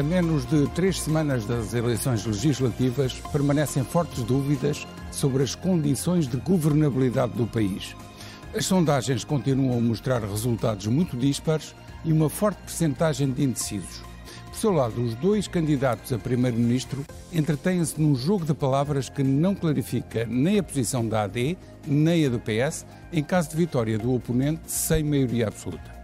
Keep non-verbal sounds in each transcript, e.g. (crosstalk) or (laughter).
A menos de três semanas das eleições legislativas, permanecem fortes dúvidas sobre as condições de governabilidade do país. As sondagens continuam a mostrar resultados muito dispares e uma forte percentagem de indecisos. Por seu lado, os dois candidatos a primeiro-ministro entretêm-se num jogo de palavras que não clarifica nem a posição da AD, nem a do PS, em caso de vitória do oponente sem maioria absoluta.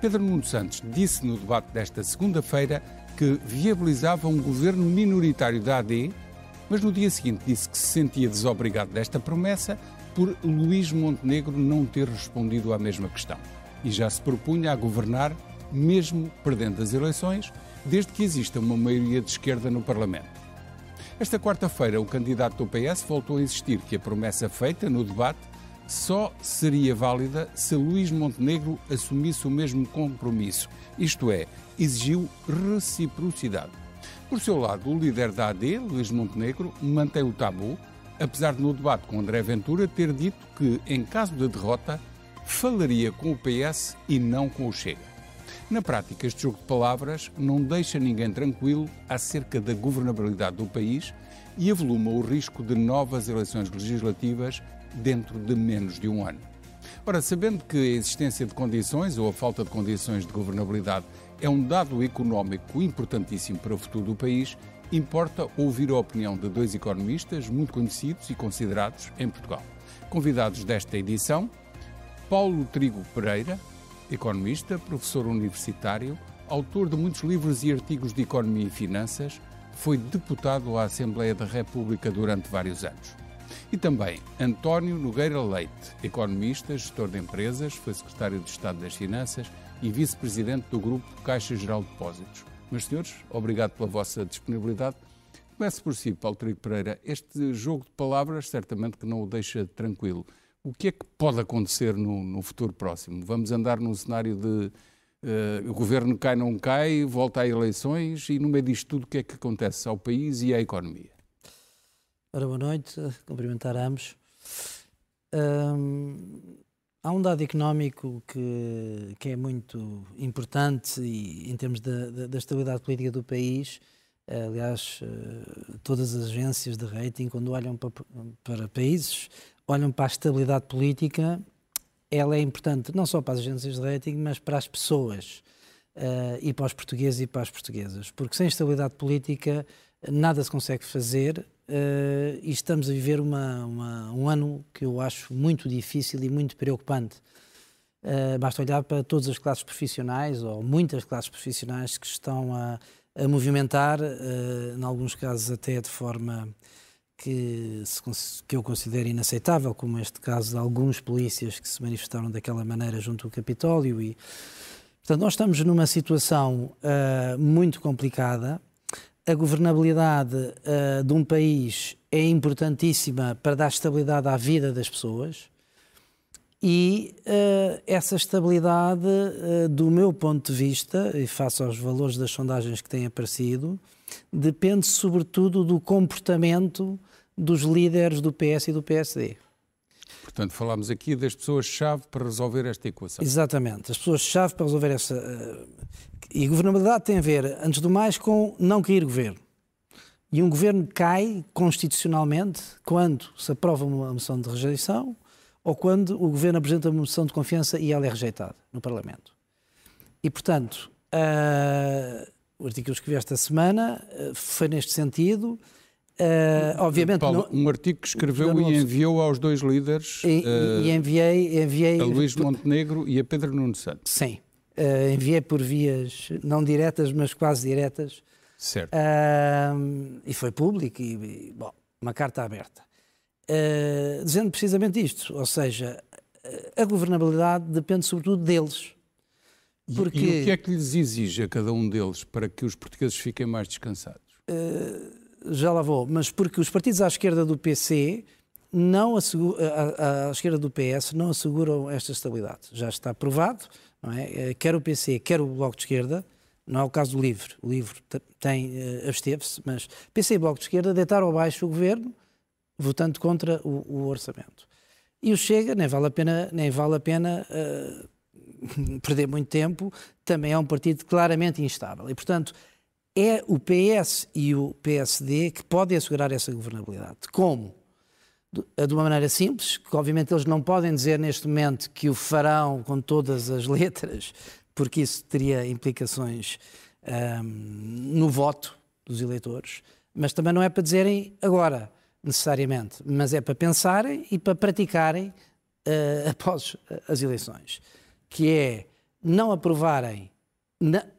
Pedro Nuno Santos disse no debate desta segunda-feira que viabilizava um governo minoritário da AD, mas no dia seguinte disse que se sentia desobrigado desta promessa por Luís Montenegro não ter respondido à mesma questão. E já se propunha a governar, mesmo perdendo as eleições, desde que exista uma maioria de esquerda no Parlamento. Esta quarta-feira, o candidato do PS voltou a insistir que a promessa feita no debate só seria válida se Luís Montenegro assumisse o mesmo compromisso, isto é, exigiu reciprocidade. Por seu lado, o líder da AD, Luís Montenegro, mantém o tabu, apesar de no debate com André Ventura ter dito que, em caso de derrota, falaria com o PS e não com o Chega. Na prática, este jogo de palavras não deixa ninguém tranquilo acerca da governabilidade do país e avoluma o risco de novas eleições legislativas dentro de menos de um ano. Ora, sabendo que a existência de condições ou a falta de condições de governabilidade é um dado económico importantíssimo para o futuro do país, importa ouvir a opinião de dois economistas muito conhecidos e considerados em Portugal. Convidados desta edição, Paulo Trigo Pereira, economista, professor universitário, autor de muitos livros e artigos de economia e finanças, foi deputado à Assembleia da República durante vários anos. E também António Nogueira Leite, economista, gestor de empresas, foi secretário de Estado das Finanças e vice-presidente do Grupo Caixa Geral de Depósitos. Meus senhores, obrigado pela vossa disponibilidade. Comece por si, Paulo Trigo Pereira. Este jogo de palavras certamente que não o deixa tranquilo. O que é que pode acontecer no, no futuro próximo? Vamos andar num cenário de uh, o governo cai, não cai, volta a eleições e no meio disto tudo o que é que acontece ao país e à economia? Ora, boa noite, cumprimentar ambos. Há um dado económico que, que é muito importante e, em termos da, da, da estabilidade política do país. Aliás, eh, todas as agências de rating, quando olham para, para países, olham para a estabilidade política. Ela é importante não só para as agências de rating, mas para as pessoas uh, e para os portugueses e para as portuguesas. Porque sem estabilidade política nada se consegue fazer uh, e estamos a viver uma, uma, um ano que eu acho muito difícil e muito preocupante. Uh, basta olhar para todas as classes profissionais, ou muitas classes profissionais que estão a, a movimentar, uh, em alguns casos até de forma que, se, que eu considero inaceitável, como este caso de alguns polícias que se manifestaram daquela maneira junto ao Capitólio. E, portanto, nós estamos numa situação uh, muito complicada a governabilidade uh, de um país é importantíssima para dar estabilidade à vida das pessoas e uh, essa estabilidade, uh, do meu ponto de vista, e face aos valores das sondagens que têm aparecido, depende sobretudo do comportamento dos líderes do PS e do PSD. Portanto, falámos aqui das pessoas-chave para resolver esta equação. Exatamente, as pessoas-chave para resolver essa. E governabilidade tem a ver, antes do mais, com não cair governo. E um governo cai constitucionalmente quando se aprova uma moção de rejeição ou quando o governo apresenta uma moção de confiança e ela é rejeitada no Parlamento. E, portanto, uh, o artigo que eu escrevi esta semana uh, foi neste sentido. Uh, obviamente, Paulo, não, um artigo que escreveu e enviou aos dois líderes e, e enviei, enviei a Luís Montenegro e a Pedro Nuno Santos. Sim, uh, enviei por vias não diretas, mas quase diretas, Certo. Uh, e foi público, e, e, bom, uma carta aberta. Uh, dizendo precisamente isto, ou seja, a governabilidade depende sobretudo deles. Porque... E, e o que é que lhes exige a cada um deles para que os portugueses fiquem mais descansados? Uh, já lá vou, mas porque os partidos à esquerda do PC não asseguram, à, à esquerda do PS não asseguram esta estabilidade. Já está provado, não é? Eh, quer o PC, quer o Bloco de Esquerda, não é o caso do LIVRE, o LIVRE tem, uh, absteve-se, mas PC e Bloco de Esquerda deitaram abaixo o governo, votando contra o, o orçamento. E o Chega, nem vale a pena, nem vale a pena uh, (laughs) perder muito tempo, também é um partido claramente instável. E, portanto, é o PS e o PSD que podem assegurar essa governabilidade. Como? De uma maneira simples, que obviamente eles não podem dizer neste momento que o farão com todas as letras, porque isso teria implicações um, ehm, no voto dos eleitores, mas também não é para dizerem agora necessariamente, mas é para pensarem e para praticarem uh, (laughs) após as eleições, que é não aprovarem,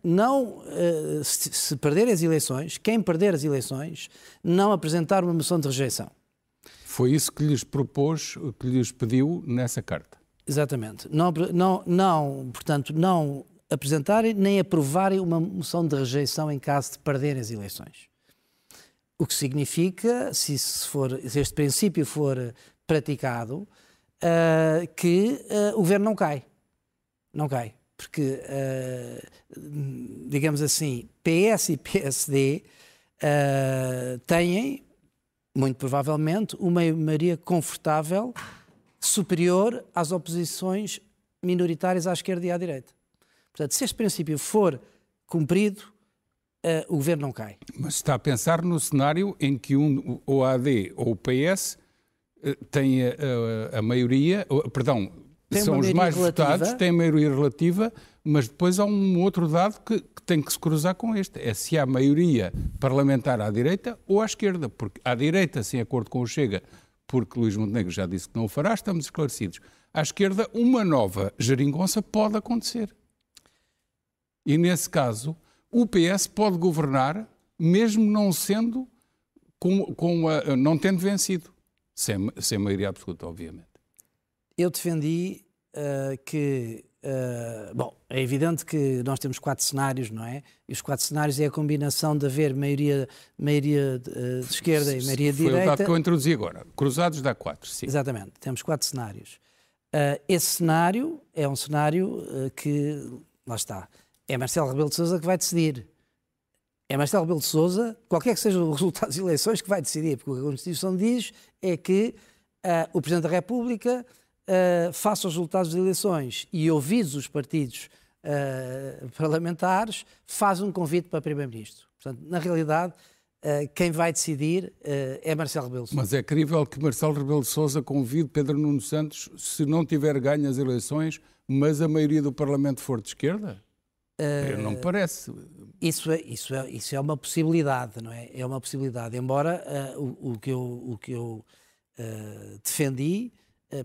não, uh, se, se perderem as eleições, quem perder as eleições, não apresentar uma moção de rejeição. Foi isso que lhes propôs, que lhes pediu nessa carta. Exatamente. Não, não, não, portanto, não apresentarem nem aprovarem uma moção de rejeição em caso de perderem as eleições. O que significa, se, for, se este princípio for praticado, uh, que uh, o governo não cai. Não cai. Porque, uh, digamos assim, PS e PSD têm, muito provavelmente, uma maioria confortável superior às oposições minoritárias à esquerda e à direita. Portanto, se este princípio for cumprido, uh, o governo não cai. Mas está a pensar no cenário em que um, o AD ou o PS uh, têm a, a, a maioria, uh, perdão, tem são os mais relativa. votados, têm maioria relativa, mas depois há um outro dado que, que, tem que se cruzar com este: é se há maioria parlamentar à direita ou à esquerda, porque à direita, sem acordo com o Chega, porque Luís Montenegro já disse que não o fará, estamos esclarecidos. À esquerda, uma nova geringonça pode acontecer. E nesse caso, o PS pode governar mesmo não sendo com, com a, não tendo vencido, sem, sem maioria absoluta, obviamente. Eu defendi uh, que Uh, bom, é evidente que nós temos quatro cenários, não é? E os quatro cenários é a combinação de haver maioria, maioria de, uh, de esquerda e maioria de direita. Foi o dado que eu introduzi agora. Cruzados dá quatro, sim. Exatamente, temos quatro cenários. Uh, esse cenário é um cenário que, lá está, é Marcelo Rebelo de Sousa que vai decidir. É Marcelo Rebelo de Sousa, qualquer que seja o (laughs) resultado das eleições, que vai decidir, porque o que a Constituição diz é que uh, o Presidente da República uh, faça os resultados das eleições e, ouvidos os partidos uh, parlamentares, faz um convite para Primeiro-Ministro. Portanto, na realidade, quem vai decidir é Marcelo Rebelo Sousa. Mas é crível que Marcelo Rebelo Sousa convide Pedro Nuno Santos se não tiver ganho as eleições, mas a maioria do Parlamento for de esquerda? Uh, não parece. Isso é, isso, é, isso é uma possibilidade, não é? É uma possibilidade. Embora uh, o, o, que eu, o que eu uh, defendi,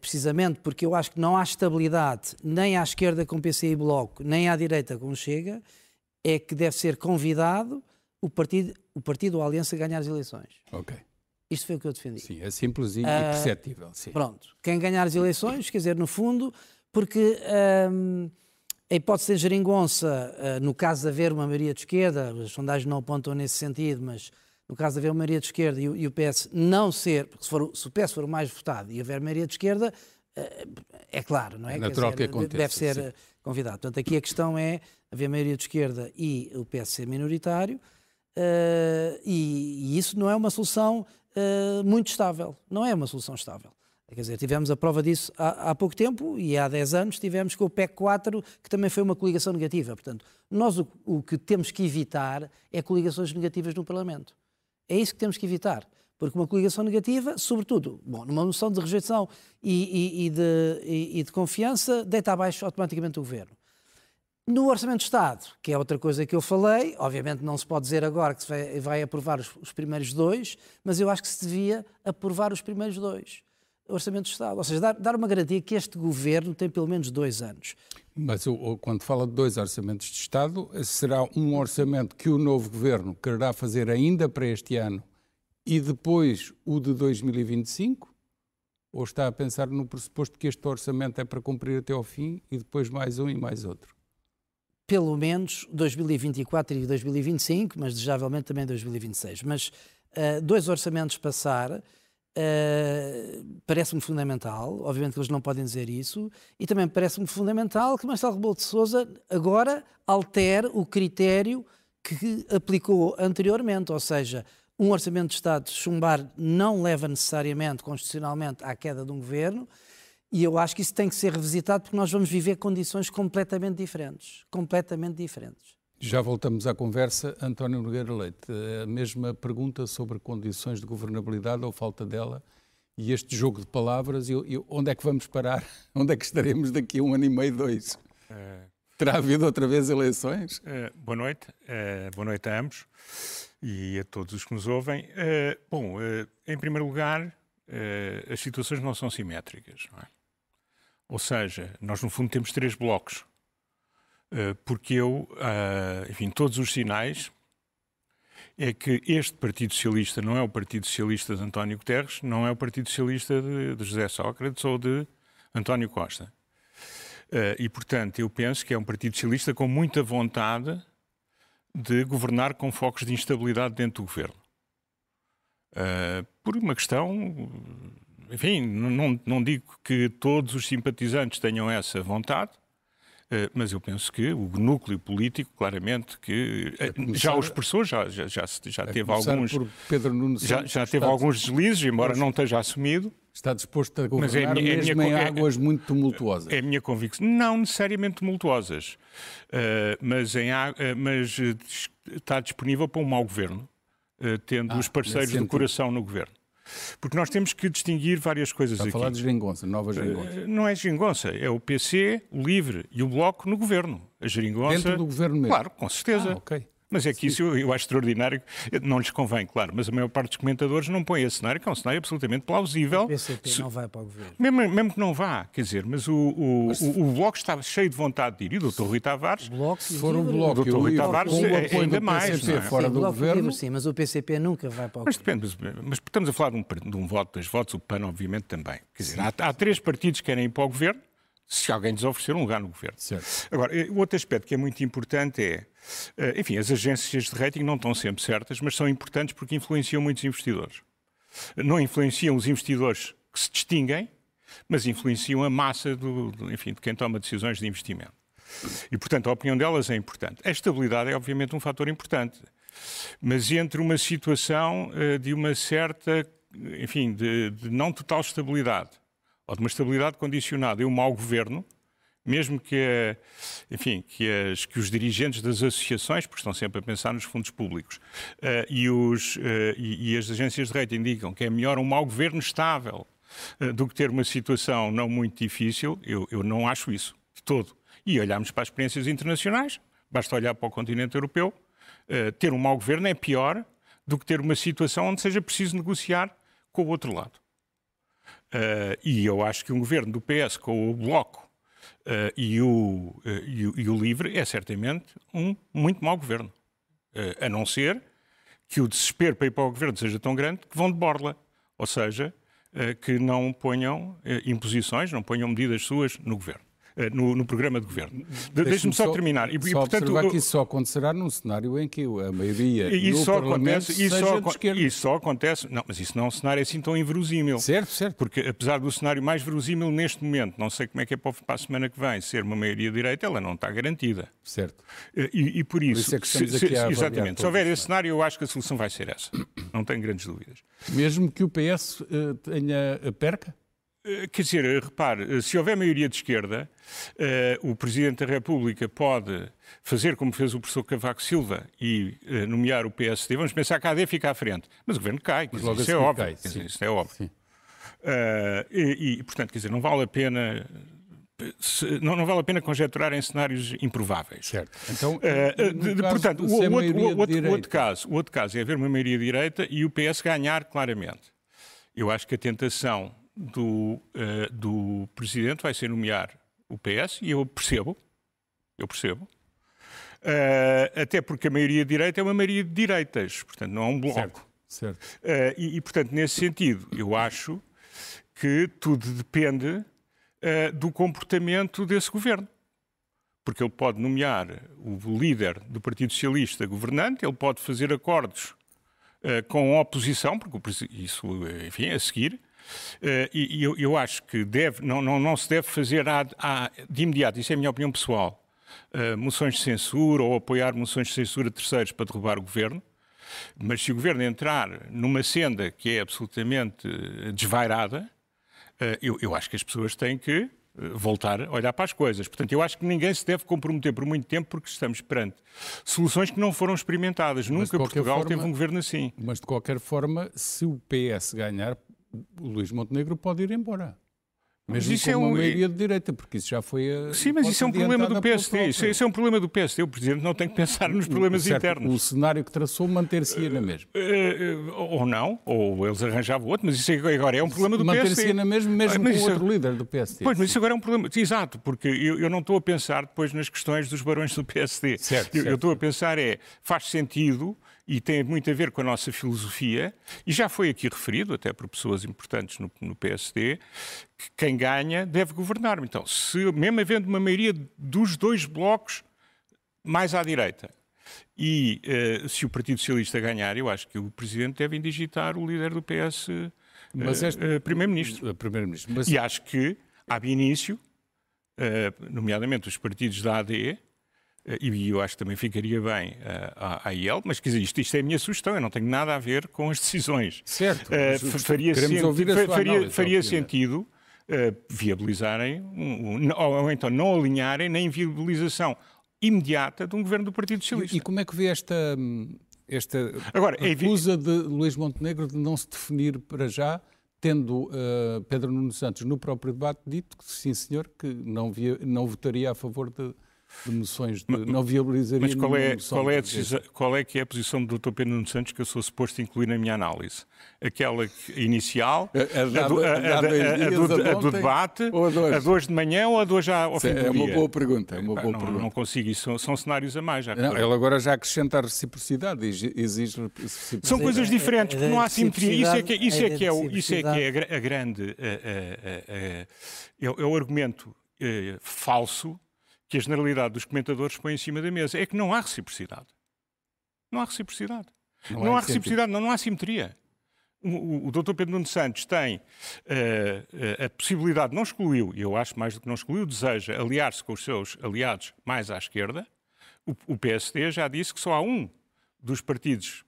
precisamente porque eu acho que não há estabilidade nem à esquerda com PC e Bloco, nem à direita com Chega, é que deve ser convidado o partido, o partido ou a Aliança a ganhar as eleições. Ok. Isto foi o que eu defendi. Sim, é simples e, e perceptível. Sim. Pronto. Quem ganhar as eleições, quer dizer, no fundo, porque. Um, a hipótese de geringonça, eh, no caso de haver uma maioria de esquerda, as sondagens não apontam nesse sentido, mas no caso de haver uma maioria de esquerda e o PS não ser, porque se, for, se o PS for o mais votado e houver maioria de esquerda, eh, é claro, não é? É natural dizer, que aconteça. Deve ser sim. convidado. Portanto, aqui a questão é haver maioria de esquerda e o PS ser minoritário, uh, e, e, isso não é uma solução uh, muito estável. Não é uma solução estável. Quer dizer, tivemos a prova disso há, há, pouco tempo e há 10 anos tivemos com o PEC 4, que também foi uma coligação negativa. Portanto, nós o, o, que temos que evitar é coligações negativas no Parlamento. É isso que temos que evitar. Porque uma coligação negativa, sobretudo, bom, numa moção de rejeição e, e, e, de, e, de, confiança, deita abaixo automaticamente o governo. No Orçamento de Estado, que é outra coisa que eu falei, obviamente não se pode dizer agora que se vai, vai aprovar os, os primeiros dois, mas eu acho que se devia aprovar os primeiros dois Orçamento de Estado. Ou seja, dar, dar uma garantia que este governo tem pelo menos dois anos. Mas quando fala de dois orçamentos de Estado, será um orçamento que o novo governo quererá fazer ainda para este ano e depois o de 2025? Ou está a pensar no pressuposto que este orçamento é para cumprir até ao fim e depois mais um e mais outro? Pelo menos 2024 e 2025, mas desejavelmente também 2026. Mas uh, dois orçamentos passar Uh, parece-me fundamental, obviamente que eles não podem dizer isso, e também parece-me fundamental que Marcelo Rebelo de Sousa agora altere o critério que aplicou anteriormente, ou seja, um orçamento de Estado chumbar não leva necessariamente, constitucionalmente, à queda de um governo, e eu acho que isso tem que ser revisitado porque nós vamos viver condições completamente diferentes, completamente diferentes. Já voltamos à conversa. António Nogueira Leite, a mesma pergunta sobre condições de governabilidade ou falta dela e este jogo de palavras, e, e onde é que vamos parar? (laughs) Onde é que estaremos daqui a um ano e meio, dois? Uh, Terá havido outra vez eleições? Uh, boa noite, uh, boa noite a ambos e a todos os que nos ouvem. bom, em primeiro lugar, as situações não são simétricas, não é? Ou seja, nós no fundo temos três blocos eh, porque eu, eh, enfim, todos os sinais é que este Partido Socialista não é o Partido Socialista de António Guterres, não é o Partido Socialista de, de José Sócrates ou de António Costa. Eh, e, portanto, eu penso que é um Partido Socialista com muita vontade de governar com focos de instabilidade dentro do governo. Por uma questão, enfim, não, não digo que todos os simpatizantes tenham essa vontade, eh, mas eu penso que o núcleo político, claramente, que eh, começar, já os expressou, já, já, já, já teve alguns. já, já teve alguns deslizes, embora não esteja assumido. Está disposto a governar é, minha, mesmo é minha, em águas é, muito tumultuosas? É a minha convicção. Não necessariamente tumultuosas, uh, mas, em, uh, mas está disponível para um mau governo, uh, tendo ah, os parceiros do coração no governo. Porque nós temos que distinguir várias coisas Está aqui. a falar de geringonça, nova eh, geringonça. Não é geringonça, é o PC, o LIVRE e o Bloco no governo. A geringonça... Dentro do governo mesmo? Claro, com certeza. Ah, ok. Mas é que Sim. isso eu, eu, acho extraordinário, não lhes convém, claro, mas a maior parte dos comentadores não põe esse cenário, que é um cenário absolutamente plausível. O PCP Se, não vai para o governo. Mesmo, mesmo, que não vá, quer dizer, mas o, o, mas, o, o Bloco estava cheio de vontade de ir, e o doutor Rui Tavares... Bloco, se for o Bloco o doutor Rui Tavares é, ainda mais. PCP, é? fora sim, do governo... Livre, sim, mas o PCP nunca vai para o mas governo. Depende, mas, mas estamos a falar de um, de um voto, dois votos, o PAN obviamente também. Quer dizer, há, há três partidos que querem ir para o governo, se alguém lhes oferecer um lugar no governo. Certo. Agora, eh, o outro aspecto que é muito importante é, eh, enfim, as agências de rating não estão sempre certas, mas são importantes porque influenciam muitos investidores. Não influenciam os investidores que se distinguem, mas influenciam a massa do, do enfim, de quem toma decisões de investimento. E, portanto, a opinião delas é importante. A estabilidade é, obviamente, um fator importante. Mas entre uma situação uh, de uma certa, enfim, de, de não total estabilidade ou de uma estabilidade condicionada e um mau governo, mesmo que, enfim, que, as, que, os dirigentes das associações, porque estão sempre a pensar nos fundos públicos, uh, e, os, uh, e, e, as agências de rating indicam que é melhor um mau governo estável uh, do que ter uma situação não muito difícil, eu, eu não acho isso, de todo. E olhamos para as experiências internacionais, basta olhar para o continente europeu, ter um mau governo é pior do que ter uma situação onde seja preciso negociar com o outro lado. E eu acho que um governo do PS com o Bloco e, o, uh, e, o, e, o, Livre é certamente um muito mau governo. a não ser que o desespero para ir para o governo seja tão grande que vão de borla. Ou seja, que não ponham imposições, não ponham medidas suas no governo. Eh, no, no, programa de governo. Deixe-me só, só, terminar. E, só e, portanto, que isso só acontecerá num cenário em que a maioria e isso só acontece, isso só, isso só acontece, não, mas isso não é um cenário assim tão inverosímil. Certo, certo. Porque apesar do cenário mais verosímil neste momento, não sei como é que é para a semana que vem, ser uma maioria direita, ela não está garantida. Certo. Eh, e, e por isso, por isso é se, se, exatamente, se houver esse cenário, eu acho que a solução vai ser essa. Não tenho grandes dúvidas. Mesmo que o PS uh, eh, tenha perca? Eh, quer dizer, repare, eh, se houver maioria de esquerda, uh, o Presidente da República pode fazer como fez o professor Cavaco Silva e uh, nomear o PSD. Vamos pensar que a AD fica à frente. Mas o governo cai, dizer, isso, é óbvio, cai, dizer, isso é óbvio. Uh, e, e, portanto, quer dizer, não vale a pena. Se, não, não, vale a pena conjecturar em cenários improváveis. Certo. Então, de, portanto, o, outro, o, outro, outro, caso, o outro caso é haver uma maioria direita e o PS ganhar claramente. Eu acho que a tentação do, uh, do Presidente vai ser nomear o PS, e eu percebo, eu percebo, uh, até porque a maioria de direita é uma maioria de direitas, portanto não é um bloco. Certo, certo. Uh, e, e, portanto, nesse sentido, eu acho que tudo depende do comportamento desse governo porque ele pode nomear o líder do Partido Socialista governante, ele pode fazer acordos uh, com a oposição, porque isso, enfim, a seguir. Uh, e, eu, eu, acho que deve, não, não, não se deve fazer a, a, de imediato, isso é a minha opinião pessoal, uh, moções de censura ou apoiar moções de censura de terceiros para derrubar o governo. Mas se o governo entrar numa senda que é absolutamente desvairada, eu, eu acho que as pessoas têm que voltar a olhar para as coisas. Portanto, eu acho que ninguém se deve comprometer por muito tempo porque estamos perante soluções que não foram experimentadas. Mas Nunca Portugal forma, teve um governo assim. Mas, de qualquer forma, se o PS ganhar, o Luís Montenegro pode ir embora. Mesmo isso é uma um... maioria de direita, porque isso já foi a. Sim, mas isso é um problema do PSD. Isso, isso, é um problema do PSD. O Presidente não tem que pensar nos problemas certo, internos. O cenário que traçou manter-se-ia na mesma. Uh, uh, ou não, ou eles arranjavam outro, mas isso agora é um problema do manter PSD. Manter-se-ia na mesma, mesmo mas com outro líder do PSD. Pois, mas isso agora é um problema. Exato, porque eu, eu não estou a pensar depois nas questões dos barões do PSD. Certo, eu, certo. eu estou a pensar é, faz sentido e tem muito a ver com a nossa filosofia, e já foi aqui referido, até por pessoas importantes no, no PSD, que quem ganha deve governar. Então, se mesmo havendo uma maioria dos dois blocos mais à direita, e uh, se o Partido Socialista ganhar, eu acho que o Presidente deve indigitar o líder do PS uh, uh, Primeiro-Ministro. Primeiro mas... E acho que, ab início, nomeadamente os partidos da AD, eh, e eu acho que também ficaria bem uh, à, à IEL, mas quer dizer, isto, isto, é a minha sugestão, eu não tenho nada a ver com as decisões. Certo. Uh, faria senti faria, faria sentido uh, viabilizarem, um, um, ou, ou, então não alinharem na inviabilização imediata de um governo do Partido Socialista. E, e como é que vê esta, esta Agora, é recusa é... de Luís Montenegro de não se definir para já tendo uh, Pedro Nuno Santos no próprio debate dito que sim senhor, que não, via, não votaria a favor de, de moções de mas, não viabilizaria Mas qual é, qual, é a decisão, qual é que é a posição do Dr. Pedro Nuno Santos que eu sou suposto incluir na minha análise? Aquela inicial, a, do, debate, a de hoje de manhã ou a de hoje ao fim É uma boa pergunta. É uma boa não, pergunta. não consigo, isso são, são cenários a mais. Já não, ele agora já acrescenta a reciprocidade, exige reciprocidade. São coisas diferentes, porque não há simetria. Isso é que, isso é, que é, o, isso é, que é a, grande... é, o argumento eh, falso que a generalidade dos comentadores põe em cima da mesa é que não há reciprocidade. Não há reciprocidade. Não, não há reciprocidade, não, não há simetria. O, o, o Dr. Pedro Nuno Santos tem uh, a possibilidade, não excluiu, e eu acho mais do que não excluiu, deseja aliar-se com os seus aliados mais à esquerda. O, o PSD já disse que só há um dos partidos,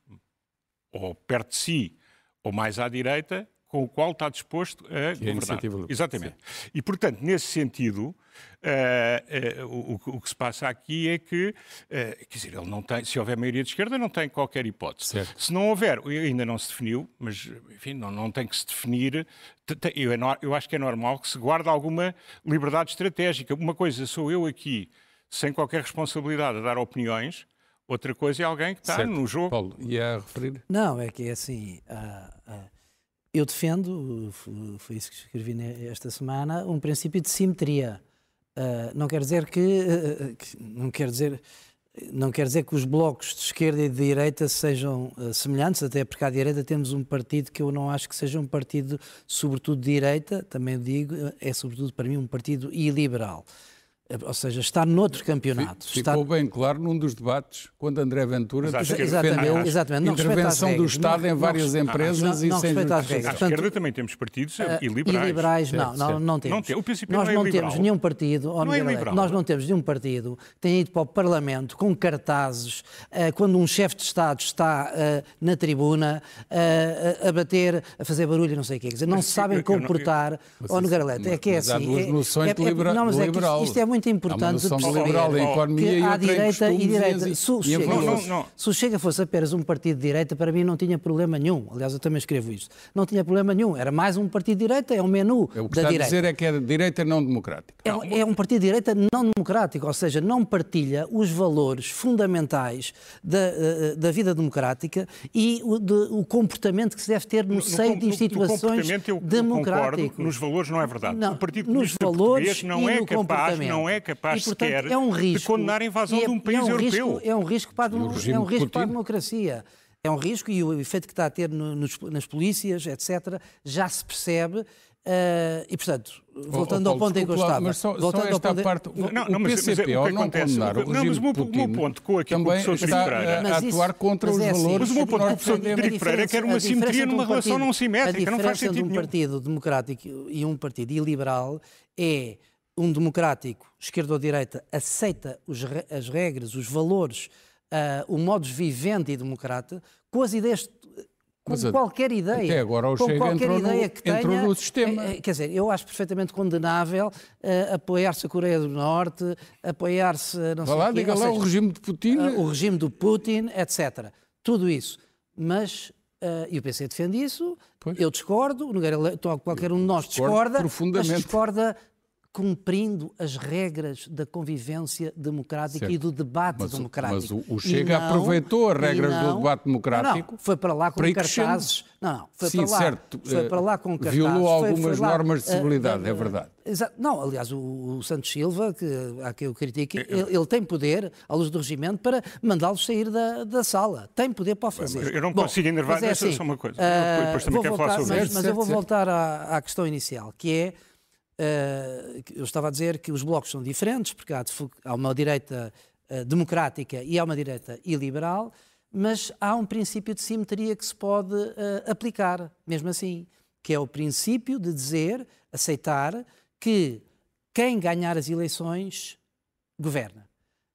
ou perto de si, ou mais à direita, com o qual está disposto a que governar. É Exatamente. Sim. E, portanto, nesse sentido, uh, uh, o, o, que se passa aqui é que, uh, quer dizer, ele não tem, se houver maioria de esquerda, não tem qualquer hipótese. Certo. Se não houver, ainda não se definiu, mas, enfim, não, não tem que se definir. Eu, é eu acho que é normal que se guarde alguma liberdade estratégica. Uma coisa sou eu aqui, sem qualquer responsabilidade, a dar opiniões. Outra coisa é alguém que está certo. no jogo. Paulo, ia referir? Não, é que é assim. Uh, uh eu defendo, foi isso que escrevi esta semana, um princípio de simetria. Uh, não quer dizer que, uh, que, não quer dizer não quer dizer que os blocos de esquerda e de direita sejam uh, semelhantes, até porque à direita temos um partido que eu não acho que seja um partido sobretudo de direita, também digo, é sobretudo para mim um partido iliberal. Ou seja, está noutro campeonato. Ficou está... bem claro num dos debates, quando André Ventura exatamente, exatamente, intervenção do Estado não, em várias não, empresas não, não, e sem respeita às regras. À esquerda também temos partidos uh, iliberais. Iliberais, não, certo, não, não temos. Não, o nós não, é temos nenhum partido, não é liberal. nós não temos nenhum partido que tenha ido para o Parlamento com cartazes uh, quando um chefe de Estado está uh, na tribuna a bater, a fazer barulho e não sei o quê. Quer dizer, não se sabem comportar. Ó, Nogarelete, é que é assim. Há duas noções de liberal. Isto é muito muito importante perceber liberal da economia que e há direita e direita. E, se, o Chega não, fosse, não, não. se o Chega fosse apenas um partido de direita, para mim não tinha problema nenhum. Aliás, eu também escrevo isto. Não tinha problema nenhum. Era mais um partido de direita, é um menu É o que da está direita. a dizer é que é direita não democrática. É, é um partido de direita não democrático, ou seja, não partilha os valores fundamentais da, eh, da vida democrática e o, de- o comportamento que se deve ter no, seio com- de instituições democráticas. nos valores não é verdade. Não, o Partido nos Comunista valores Português não é no capaz, comportamento. Não é capaz e, portanto, sequer é um de risco, condenar a invasão é- de um país é um europeu. Risco, é um risco para, a, o é um de risco para a Putin? democracia. É um risco e o efeito que está a ter no- nos- nas polícias, etc., já se percebe. eh, e, portanto, voltando Oh, ao Paulo, ponto em que eu estava. Mas só, só voltando ao esta ponto em- parte, Não, o não, mas- mas PCP, é o ao que não acontece. condenar o Não, regime mas o meu- de o meu Putin, ponto com aquilo que o professor está Pereira- a, Mas a isso- atuar contra mas os é assim, valores Mas o meu que ponto com o professor. Frederico Pereira é que era uma simetria de um numa relação partido- não simétrica, não faz A diferença sentido de um partido democrático e um partido iliberal é um democrático, esquerda ou direita, aceita os as regras, os valores, ah, o modus vivente e democrata, com as ideias com Mas a- qualquer ideia. até agora o com Chega qualquer entrou no- ideia que entrou tenha, no sistema. eh, eh, Quer dizer, eu acho perfeitamente condenável eh, apoiar-se a Coreia do Norte, apoiar-se não Vá sei lá, quê, diga lá o seja, regime de Putin. ah, o regime do Putin, etc. Tudo isso. Mas, ah, e o PC defende isso, Pois. eu discordo, o Nogueira qualquer um de nós discorda, mas discorda cumprindo as regras da convivência democrática Certo. e do debate Mas o- democrático. mas o- o Chega não- aproveitou as regras do não- debate democrático Não, não, foi para lá com para cartazes. Não, não, foi Sim, para lá. certo, Foi eh, para lá com cartazes. violou foi- algumas foi lá, normas de eh, civilidade, eh, é verdade. Não, aliás, o, o Santos Silva, que, a quem eu critico, ele, ele tem poder, à luz do regimento, para mandá-los sair da, da sala. Tem poder para o fazer. Eu não Bom, consigo enervar, mas é assim, só uma coisa. ah, Depois também quero falar sobre mas, isso. mas Certo, eu vou certo. voltar à, à questão inicial, que é, eu estava a dizer que os blocos são diferentes, porque há, há uma direita ah, democrática e há uma direita iliberal, mas há um princípio de simetria que se pode ah, aplicar, mesmo assim, que é o princípio de dizer, aceitar, que quem ganhar as eleições governa.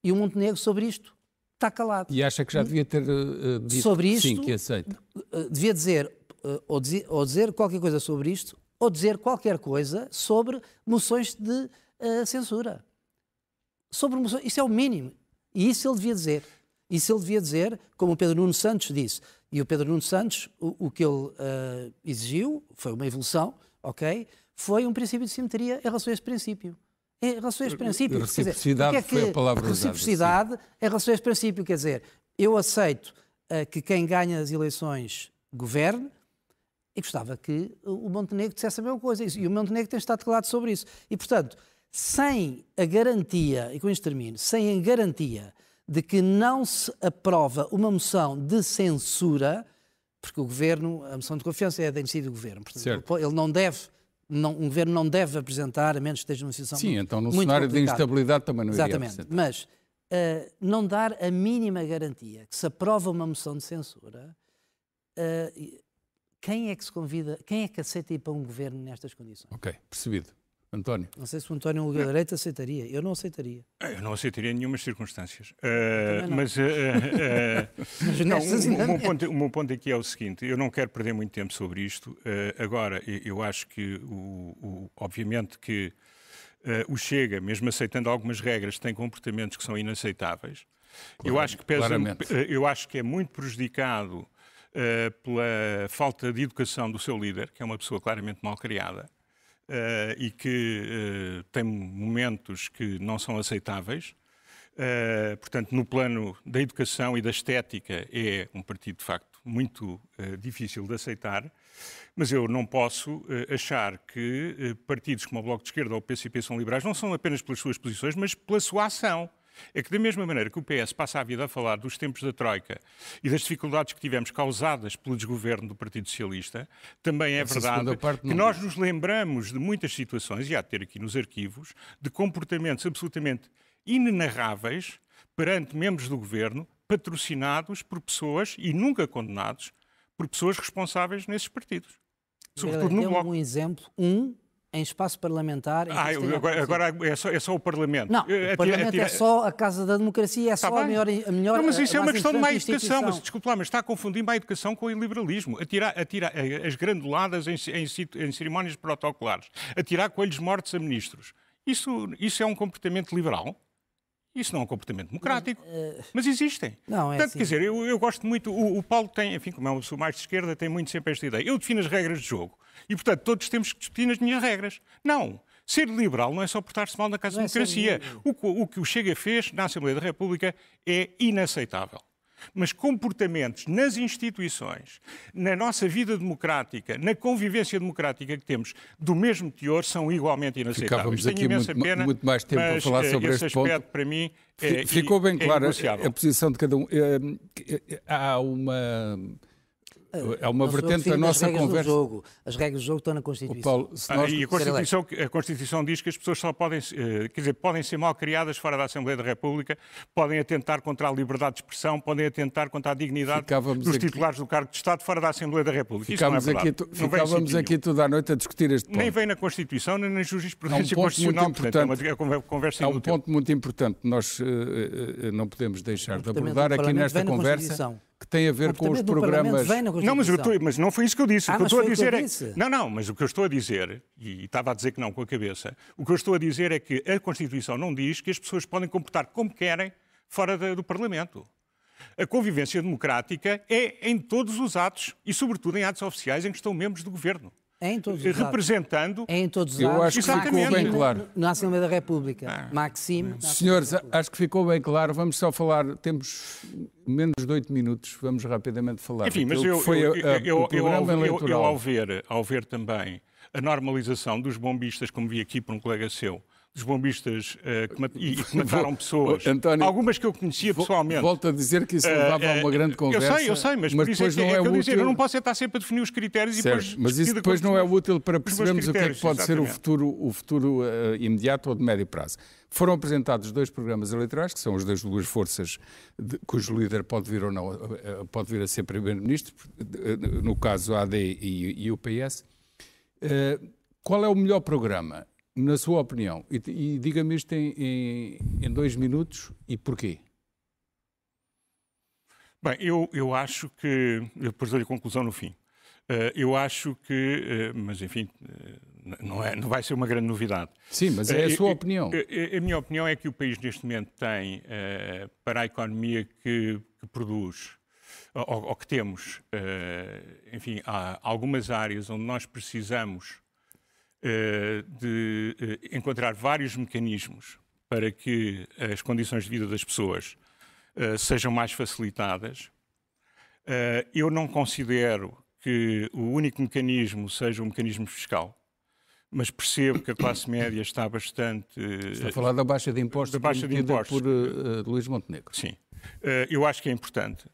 E o Montenegro sobre isto está calado. E acha que já devia ter eh, eh, dito Sobre isto- sim, que aceita. Uh, devia dizer uh, ou, dizer ou dizer qualquer coisa sobre isto, ou dizer qualquer coisa sobre moções de uh, censura. Sobre moções, isso é o mínimo. E isso ele devia dizer. Isso ele devia dizer, como o Pedro Nuno Santos disse. E o Pedro Nuno Santos, o, o que ele uh, exigiu, foi uma evolução, ok? Foi um princípio de simetria em relação a esse princípio. Em relação a este princípio. Dizer, Reciprocidade o que é foi a que- palavra usada, Reciprocidade em relação a este princípio. Quer dizer, eu aceito eh, que quem ganha as eleições governe e gostava que o Montenegro dissesse a mesma coisa. E o Montenegro tem estado calado sobre isso. E, portanto, sem a garantia, e com isto termino, sem a garantia de que não se aprova uma moção de censura, porque o governo, a moção de confiança é da iniciativa do governo. Portanto, Certo. ele não deve, não, um governo não deve apresentar, a menos que esteja numa situação Sim, muito, então no muito cenário de complicada. instabilidade também não iria Exatamente. apresentar. Mas eh, não dar a mínima garantia que se aprova uma moção de censura, eh, quem é que se convida, quem é que aceita ir para um governo nestas condições? Ok, percebido. António. Não sei se o António Liga Direito aceitaria. Eu não aceitaria. Eu não aceitaria nenhumas circunstâncias. Uh, mas uh, uh, (laughs) Mas não, o, o meu ponto, o meu ponto aqui é o seguinte: eu não quero perder muito tempo sobre isto. Uh, agora, eu, acho que, o, o- obviamente, que uh, o Chega, mesmo aceitando algumas regras, tem comportamentos que são inaceitáveis. eu acho que pesa, eu acho que é muito prejudicado uh, pela falta de educação do seu líder, que é uma pessoa claramente mal criada. eh, e que eh, tem momentos que não são aceitáveis. Portanto, no plano da educação e da estética, é um partido de facto muito difícil de aceitar. Mas eu não posso achar que partidos como o Bloco de Esquerda ou o PCP são liberais, não são apenas pelas suas posições, mas pela sua ação. É que, da mesma maneira que o PS passa a vida a falar dos tempos da Troika e das dificuldades que tivemos causadas pelo desgoverno do Partido Socialista, também é Essa verdade parte que não nós nos lembramos de muitas situações, e há de ter aqui nos arquivos, de comportamentos absolutamente inenarráveis perante membros do governo, patrocinados por pessoas e nunca condenados por pessoas responsáveis nesses partidos. Sobretudo no Bloco. um exemplo, um em espaço parlamentar. Em Ah, eu- agora, agora é, só, é só o Parlamento. Não, o Parlamento atira- é só a Casa da Democracia, é só a bem. melhor, a melhor Não, mas isso a é uma questão de má educação. Mas desculpe lá, mas está a confundir má educação com o liberalismo. Atirar, atirar as granduladas em, em, em cerimónias protocolares. Atirar coelhos mortos a ministros. Isso, isso é um comportamento liberal? Isso não é um comportamento democrático, mas, uh... mas existem. Não, é Portanto, assim. quer dizer, eu, eu gosto muito, o, o, Paulo tem, enfim, como é uma pessoa mais de esquerda, tem muito sempre esta ideia. Eu defino as regras de jogo e, portanto, todos temos que discutir as minhas regras. Não. Ser liberal não é só portar-se mal na Casa da é Democracia. O, o que o Chega fez na Assembleia da República é inaceitável mas comportamentos nas instituições, na nossa vida democrática, na convivência democrática que temos, do mesmo teor, são igualmente inaceitáveis. Ficávamos aqui muito, pena, muito, mais tempo a falar sobre esse este ponto. para mim é, Ficou bem é clara a, a posição de cada um. É, há uma é uma vertente da nossa conversa. Jogo. As regras do jogo estão na Constituição. Paulo, ah, e a Constituição, a Constituição diz que as pessoas só podem, eh, quer dizer, podem ser mal criadas fora da Assembleia da República, podem atentar contra a liberdade de expressão, podem atentar contra a dignidade ficávamos dos aqui, titulares do cargo de Estado fora da Assembleia da República. Ficávamos, é aqui, ficávamos aqui toda a noite a discutir este ponto. Nem vem na Constituição, nem na jurisprudência um constitucional. Muito portanto, é uma conversa Há um ponto muito importante nós uh, uh, não podemos deixar de abordar aqui nesta conversa que tem a ver com os programas. Não, mas, estou, mas, não foi isso que eu disse. Ah, o que eu estou a dizer é. Não, não, mas o que eu estou a dizer, e estava a dizer que não com a cabeça, o que eu estou a dizer é que a Constituição não diz que as pessoas podem comportar como querem fora do Parlamento. A convivência democrática é em todos os atos e, sobretudo, em atos oficiais em que estão membros do governo. É em todos os representando. É em todos os Eu acho que ficou bem claro. Na Assembleia da República. Ah. Maxime. Senhores, acho que ficou bem claro. Vamos só falar. Temos menos de oito minutos. Vamos rapidamente falar. Enfim, mas eu, foi eu, a, eu, eu, eu, eu, ao ver, ao ver também a normalização dos bombistas, como vi aqui por um colega seu, dos bombistas uh, que, mat e, que (laughs) mataram pessoas, António, algumas que eu conhecia pessoalmente. Volto a dizer que isso levava uh, uh, a uma grande conversa. Eu sei, eu sei, mas, mas por depois é, não é, é útil. Dizer, eu não posso estar sempre a definir os critérios certo, e depois. Mas isso depois não é útil para percebermos o que é que pode exatamente. ser o futuro, o futuro imediato ou de médio prazo. Foram apresentados dois programas eleitorais, que são os das duas forças de, cujo líder pode vir ou não, pode vir a ser primeiro-ministro, no caso a AD e, e o PS. qual é o melhor programa? Na sua opinião, e, e diga-me isto em, em, em, dois minutos e porquê? Bem, eu, eu acho que. Eu depois dou-lhe a conclusão no fim. Uh, eu acho que. Uh, mas, enfim, uh, não, é, não vai ser uma grande novidade. Sim, mas é a sua opinião. A, minha opinião é que o país, neste momento, tem, para a economia que, que produz, ou, ou, que temos, enfim, há algumas áreas onde nós precisamos de eh, encontrar vários mecanismos para que as condições de vida das pessoas eh, sejam mais facilitadas. Eu não considero que o único mecanismo seja o mecanismo fiscal mas percebo que a classe média está bastante. Está a falar da baixa de impostos, da baixa de impostos. por uh, Luís Montenegro. Sim. Uh, eu acho que é importante.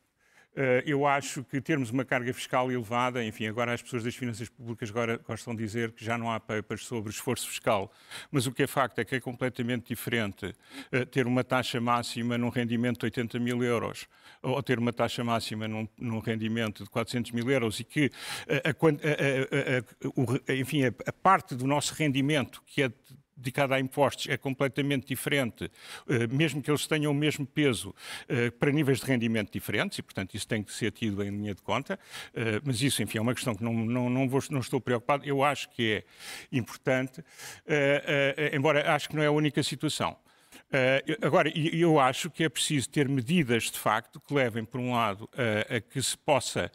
Eh, eu acho que termos uma carga fiscal elevada, enfim, agora as pessoas das finanças públicas agora gostam de dizer que já não há papers sobre esforço fiscal, mas o que é facto é que é completamente diferente eh, ter uma taxa máxima num rendimento de 80 mil euros ou ter uma taxa máxima num, num rendimento de 400 mil euros e que, eh, a, a, a, enfim, a, parte do nosso rendimento que é dedicada a impostos é completamente diferente, eh, mesmo que eles tenham o mesmo peso, eh, para níveis de rendimento diferentes, e, portanto, isso tem que ser tido em linha de conta. Eh, mas isso, enfim, é uma questão que não, não, não, vou, não estou preocupado. Eu acho que é importante, embora acho que não é a única situação. Uh, agora, eu acho que é preciso ter medidas, de facto, que levem, por um lado, a, a que se possa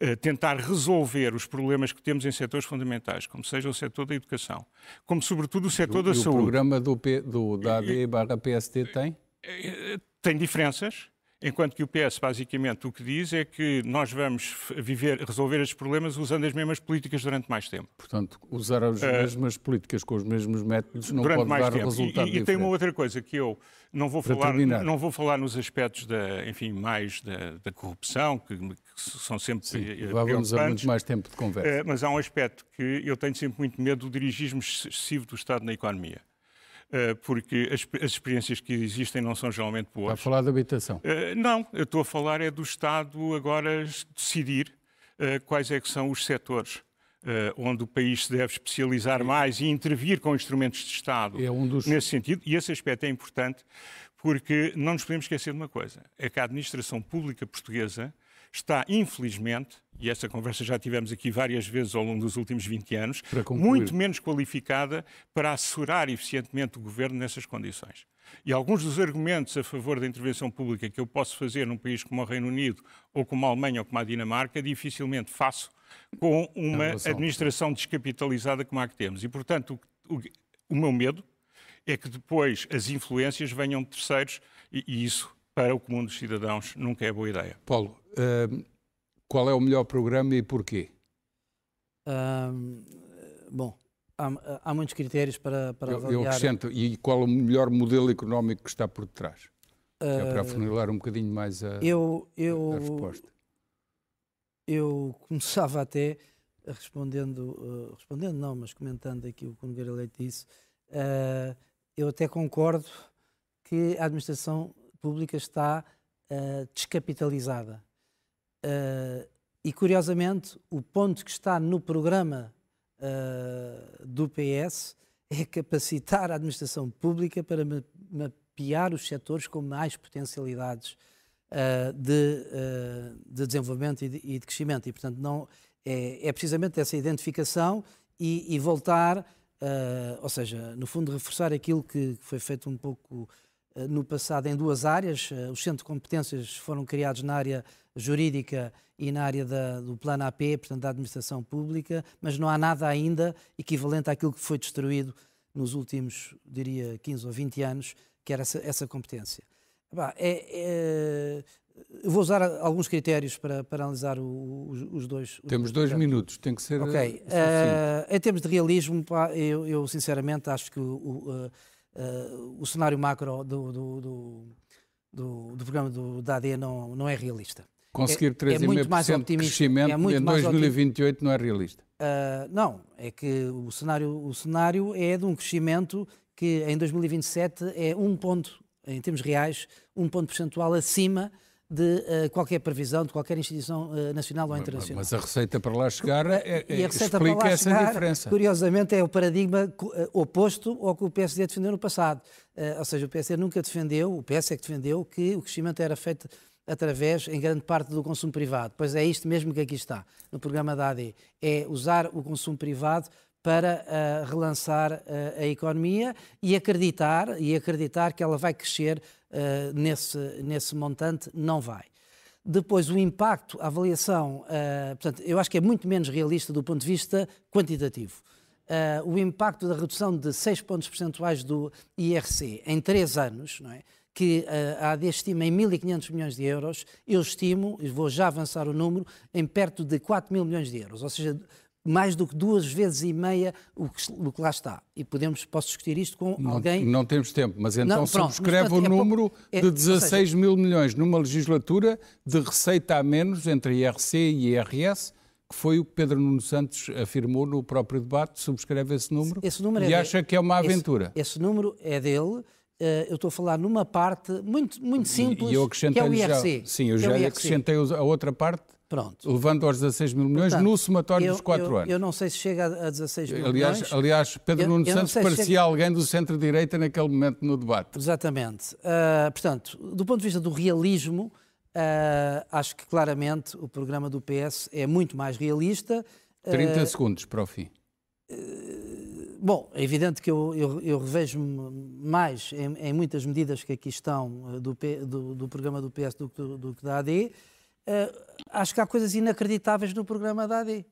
uh, tentar resolver os problemas que temos em setores fundamentais, como seja o setor da educação, como, sobretudo, o setor da saúde. O programa do, P, do da AD barra PST tem? Eh, tem diferenças, Enquanto que o PS, basicamente, o que diz é que nós vamos viver, resolver estes problemas usando as mesmas políticas durante mais tempo. Portanto, usar as uh, mesmas políticas com os mesmos métodos não pode dar tempo. resultado e, e, e tem uma outra coisa que eu não vou falar, não vou falar nos aspectos da, enfim, mais da, da corrupção, que, que, são sempre Sim, Vamos a muito mais tempo de conversa. Uh, mas há um aspecto que eu tenho sempre muito medo do dirigismo excessivo do Estado na economia. Eh, porque as, as, experiências que existem não são geralmente boas. Está a falar de habitação? Uh, não, eu estou a falar é do Estado agora decidir uh, quais é que são os setores onde o país se deve especializar mais e intervir com instrumentos de Estado é um dos... nesse sentido. E esse aspecto é importante porque não nos podemos esquecer de uma coisa, é que a administração pública portuguesa está, infelizmente, e essa conversa já tivemos aqui várias vezes ao longo dos últimos 20 anos, muito menos qualificada para assessorar eficientemente o governo nessas condições. E alguns dos argumentos a favor da intervenção pública que eu posso fazer num país como o Reino Unido, ou como a Alemanha, ou como a Dinamarca, dificilmente faço com uma administração descapitalizada como a que temos. E, portanto, o, o, o meu medo é que depois as influências venham de terceiros e, e, isso, para o comum dos cidadãos, nunca é boa ideia. Paulo, uh, qual é o melhor programa e porquê? bom, há, há, muitos critérios para, para eu, avaliar. Eu acrescento, e qual é o melhor modelo económico que está por detrás? Uh, é para ah, afunilar um bocadinho mais a, eu, eu, a resposta. Eu começava até respondendo, uh, respondendo não, mas comentando aqui o que o Nogueira Leite disse, uh, eu até concordo que a administração pública está descapitalizada. e curiosamente, o ponto que está no programa uh, do PS é capacitar a administração pública para mapear os setores com mais potencialidades uh, de, uh, de, desenvolvimento e de, e de, crescimento. E, portanto, não, é, é precisamente essa identificação e, e voltar, ou seja, no fundo, reforçar aquilo que foi feito um pouco no passado em duas áreas. Os centros de competências foram criados na área jurídica e na área da, do plano AP, portanto da administração pública, mas não há nada ainda equivalente àquilo que foi destruído nos últimos, diria, 15 ou 20 anos, que era essa, essa competência. Bah, é, é, eu vou usar alguns critérios para, para analisar o, os, os, dois. Temos os dois minutos, tem que ser. Ok. Uh, em termos de realismo, pá, eu, eu, sinceramente acho que o, o, uh, o cenário macro do, do, do, do, do programa do, da AD não, não é realista. Conseguir 3,5% é, é de crescimento é em 2028 não é realista? Uh, não, é que o cenário, o cenário é de um crescimento que em 2027 é um ponto, em termos reais, um ponto percentual acima de uh, qualquer previsão de qualquer instituição uh, nacional ou internacional. Mas a receita para lá chegar é, é, explica essa chegar, diferença. Curiosamente é o paradigma oposto ao que o PSD defendeu no passado. ou seja, o PSD nunca defendeu, o PS é que defendeu que o crescimento era feito através, em grande parte, do consumo privado. Pois é isto mesmo que aqui está, no programa da AD, é usar o consumo privado para uh, relançar uh, a economia e acreditar, e acreditar que ela vai crescer uh, nesse, nesse montante, não vai. Depois, o impacto, a avaliação, portanto, eu acho que é muito menos realista do ponto de vista quantitativo. o impacto da redução de 6 pontos percentuais do IRC em 3 anos, não é? que a AD estima em 1.500 milhões de euros, eu estimo, e vou já avançar o número, em perto de 4 mil milhões de euros, ou seja, mais do que duas vezes e meia o que, o que lá está. E podemos, posso discutir isto com não, alguém... Não temos tempo, mas então não, pronto, subscreve mas, portanto, o é número é, de 16 seja, mil milhões numa legislatura de receita a menos entre IRC e IRS, que foi o que Pedro Nuno Santos afirmou no próprio debate, subscreve esse número, esse número e é acha que é uma aventura. Esse, esse número é dele Uh, eu estou a falar numa parte muito, muito simples, e eu que é o IRC. Já, sim, eu já é acrescentei a outra parte, Pronto. levando aos 16 mil milhões Portanto, no somatório eu, dos 4 eu, anos. Eu não sei se chega a 16 mil aliás, milhões. Aliás, Pedro eu, Nuno Santos parecia chega... alguém do centro-direita naquele momento no debate. Exatamente. Uh, portanto, do ponto de vista do realismo, uh, acho que claramente o programa do PS é muito mais realista. 30 segundos para o fim. Bom, é evidente que eu, eu, eu revejo-me mais em, em, muitas medidas que aqui estão do, do, do programa do PS do, do, do que da AD. Uh, acho que há coisas inacreditáveis no programa da AD.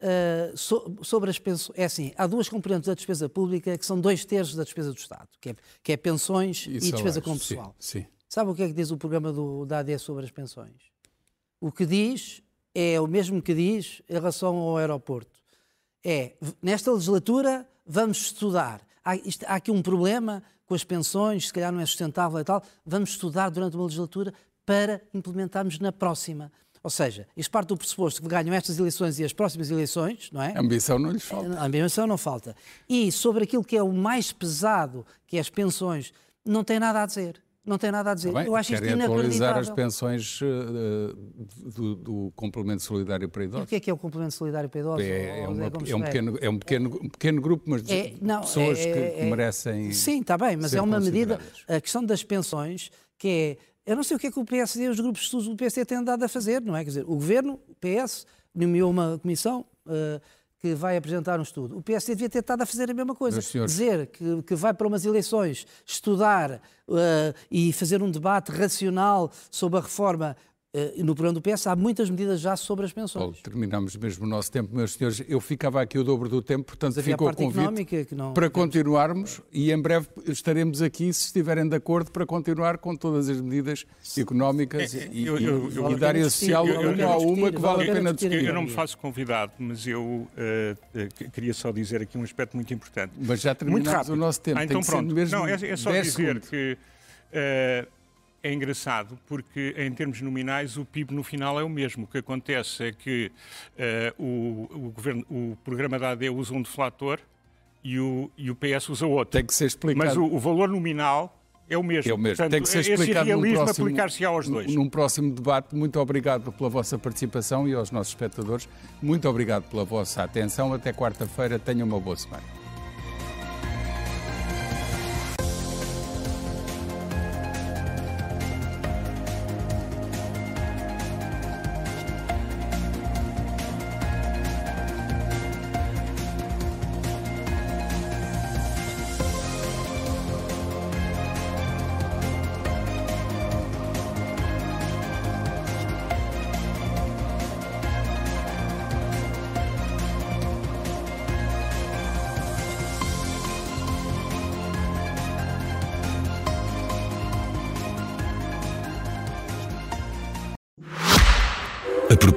Uh, so, sobre as pensões, é assim, há duas componentes da despesa pública que são dois terços da despesa do Estado, que é, que é pensões e, e despesa com pessoal. Sim, sim. Sabe o que é que diz o programa do, da AD sobre as pensões? O que diz é o mesmo que diz em relação ao aeroporto. É, nesta legislatura vamos estudar. Há, isto, há aqui um problema com as pensões, se calhar não é sustentável e tal. Vamos estudar durante uma legislatura para implementarmos na próxima. Ou seja, isto parte do pressuposto que ganham estas eleições e as próximas eleições, não é? A ambição não lhes falta. A ambição não falta. E sobre aquilo que é o mais pesado, que é as pensões, não tem nada a dizer não tem nada a dizer. Bem, eu acho isto atualizar as pensões uh, do, do, complemento solidário para idosos. E o que é que é o complemento solidário para idosos? É, é, uma, é, um, pequeno, é um, pequeno, um pequeno grupo, mas é, não, pessoas é, que, que, é, merecem. Sim, está bem, mas é uma medida. A questão das pensões, que é Eu não sei o que é que o PSD e os grupos de estudos do PSD têm andado a fazer, não é? Quer dizer, o governo, o PS, nomeou uma comissão. Uh, que vai apresentar um estudo. O PSD devia ter estado a fazer a mesma coisa. Dizer que, que vai para umas eleições estudar uh, e fazer um debate racional sobre a reforma no programa do PS há muitas medidas já sobre as pensões. Paulo, terminamos mesmo o nosso tempo, meus senhores. Eu ficava aqui o dobro do tempo, portanto ficou o convite não... para continuarmos e em breve estaremos aqui, se estiverem de acordo, para continuar com todas as medidas económicas é, e, eu, eu, eu, e da área social, uma a uma, que vale a pena discutir. Eu não me faço convidado, mas eu uh, queria só dizer aqui um aspecto muito importante. Mas já terminamos o nosso tempo. Ah, então pronto. Não, é, é só dizer segundos. que... Uh, é engraçado porque, em termos nominais, o PIB no final é o mesmo. O que acontece é que uh, o, o, governo, o programa da AD usa um deflator e o, e o PS usa outro. Tem que ser explicado. Mas o, o valor nominal é o mesmo. É o mesmo. Portanto, Tem que ser explicado esse realismo aplicar-se aos dois. Num próximo debate, muito obrigado pela vossa participação e aos nossos espectadores, muito obrigado pela vossa atenção. Até quarta-feira. Tenham uma boa semana.